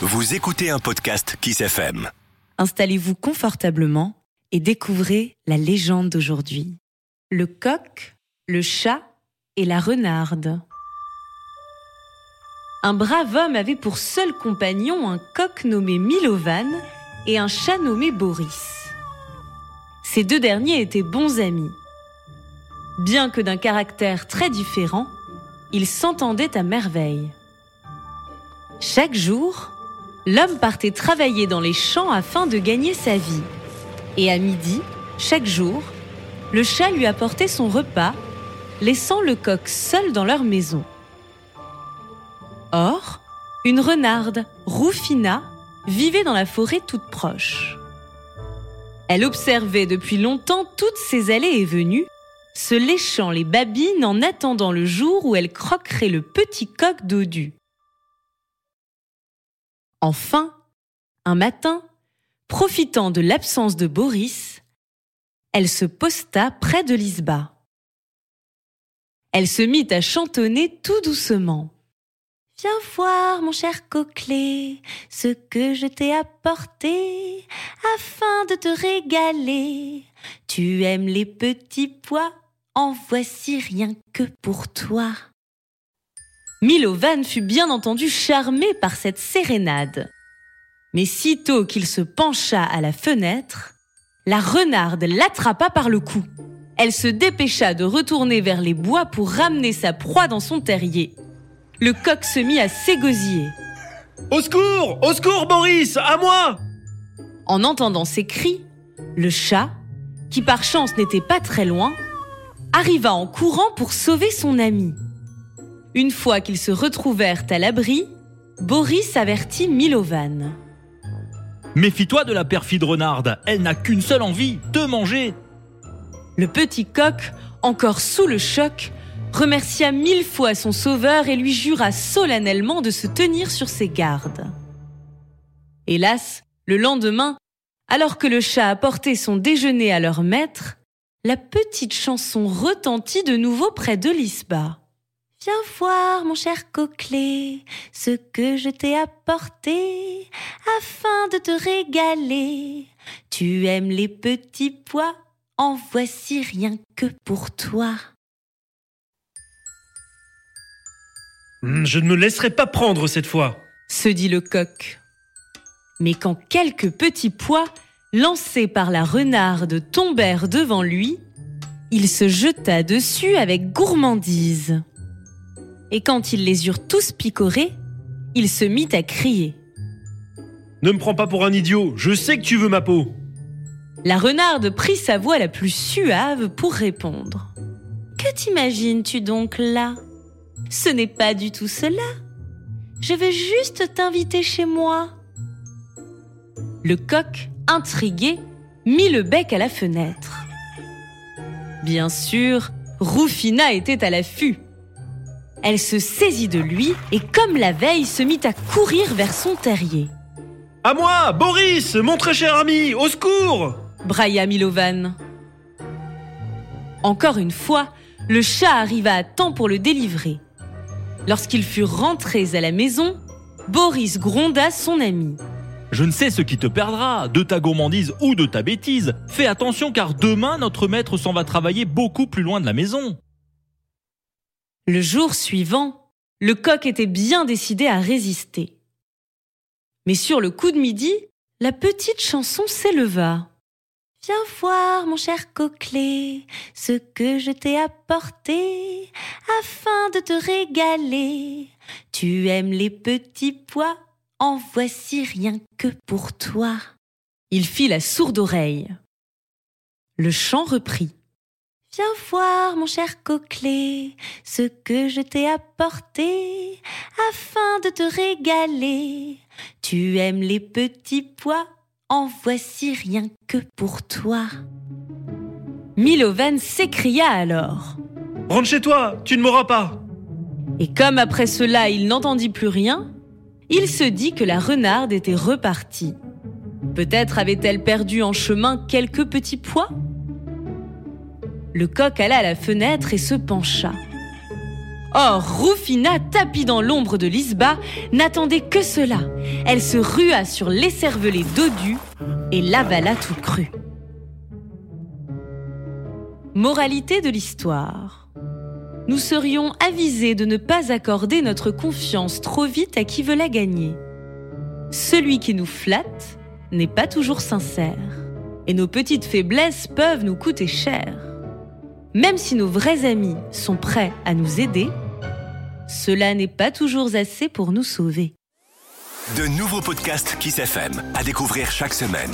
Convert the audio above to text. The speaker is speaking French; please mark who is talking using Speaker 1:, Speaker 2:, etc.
Speaker 1: Vous écoutez un podcast Kiss FM.
Speaker 2: Installez-vous confortablement et découvrez la légende d'aujourd'hui. Le coq, le chat et la renarde. Un brave homme avait pour seul compagnon un coq nommé Milovan et un chat nommé Boris. Ces deux derniers étaient bons amis. Bien que d'un caractère très différent, ils s'entendaient à merveille. Chaque jour, l'homme partait travailler dans les champs afin de gagner sa vie. Et à midi, chaque jour, le chat lui apportait son repas, laissant le coq seul dans leur maison. Or, une renarde, Rufina, vivait dans la forêt toute proche. Elle observait depuis longtemps toutes ces allées et venues, se léchant les babines en attendant le jour où elle croquerait le petit coq dodu. Enfin, un matin, profitant de l'absence de Boris, elle se posta près de Lisba. Elle se mit à chantonner tout doucement. Viens voir, mon cher coquelet, ce que je t'ai apporté, afin de te régaler. Tu aimes les petits pois, en voici rien que pour toi. Milovan fut bien entendu charmé par cette sérénade. Mais sitôt qu'il se pencha à la fenêtre, la renarde l'attrapa par le cou. Elle se dépêcha de retourner vers les bois pour ramener sa proie dans son terrier le coq se mit à s'égosiller.
Speaker 3: Au secours Au secours, Boris À moi
Speaker 2: En entendant ces cris, le chat, qui par chance n'était pas très loin, arriva en courant pour sauver son ami. Une fois qu'ils se retrouvèrent à l'abri, Boris avertit Milovan.
Speaker 4: Méfie-toi de la perfide renarde, elle n'a qu'une seule envie, de manger.
Speaker 2: Le petit coq, encore sous le choc, remercia mille fois son sauveur et lui jura solennellement de se tenir sur ses gardes. Hélas, le lendemain, alors que le chat apportait son déjeuner à leur maître, la petite chanson retentit de nouveau près de l'isba. Viens voir, mon cher coquelet, ce que je t'ai apporté, afin de te régaler. Tu aimes les petits pois, en voici rien que pour toi.
Speaker 3: Hmm, je ne me laisserai pas prendre cette fois,
Speaker 2: se dit le coq. Mais quand quelques petits pois, lancés par la renarde, tombèrent devant lui, il se jeta dessus avec gourmandise. Et quand ils les eurent tous picorés, il se mit à crier.
Speaker 3: Ne me prends pas pour un idiot, je sais que tu veux ma peau.
Speaker 2: La renarde prit sa voix la plus suave pour répondre. Que t'imagines-tu donc là? Ce n'est pas du tout cela. Je veux juste t'inviter chez moi. Le coq, intrigué, mit le bec à la fenêtre. Bien sûr, Rufina était à l'affût. Elle se saisit de lui et, comme la veille, se mit à courir vers son terrier.
Speaker 3: À moi, Boris, mon très cher ami, au secours
Speaker 2: brailla Milovan. Encore une fois, le chat arriva à temps pour le délivrer. Lorsqu'ils furent rentrés à la maison, Boris gronda son ami.
Speaker 4: Je ne sais ce qui te perdra, de ta gourmandise ou de ta bêtise. Fais attention car demain notre maître s'en va travailler beaucoup plus loin de la maison.
Speaker 2: Le jour suivant, le coq était bien décidé à résister. Mais sur le coup de midi, la petite chanson s'éleva. Viens voir, mon cher coquelet, ce que je t'ai apporté, afin de te régaler. Tu aimes les petits pois, en voici rien que pour toi. Il fit la sourde oreille. Le chant reprit. Viens voir, mon cher coquelet, ce que je t'ai apporté, afin de te régaler. Tu aimes les petits pois, en voici rien que pour toi. Milovan s'écria alors.
Speaker 3: Rentre chez toi, tu ne m'auras pas.
Speaker 2: Et comme après cela il n'entendit plus rien, il se dit que la renarde était repartie. Peut-être avait-elle perdu en chemin quelques petits pois? Le coq alla à la fenêtre et se pencha. Or, Rufina, tapie dans l'ombre de Lisba, n'attendait que cela. Elle se rua sur l'écervelé dodu et l'avala tout cru. Moralité de l'histoire. Nous serions avisés de ne pas accorder notre confiance trop vite à qui veut la gagner. Celui qui nous flatte n'est pas toujours sincère. Et nos petites faiblesses peuvent nous coûter cher. Même si nos vrais amis sont prêts à nous aider, cela n'est pas toujours assez pour nous sauver.
Speaker 1: De nouveaux podcasts Kiss FM à découvrir chaque semaine.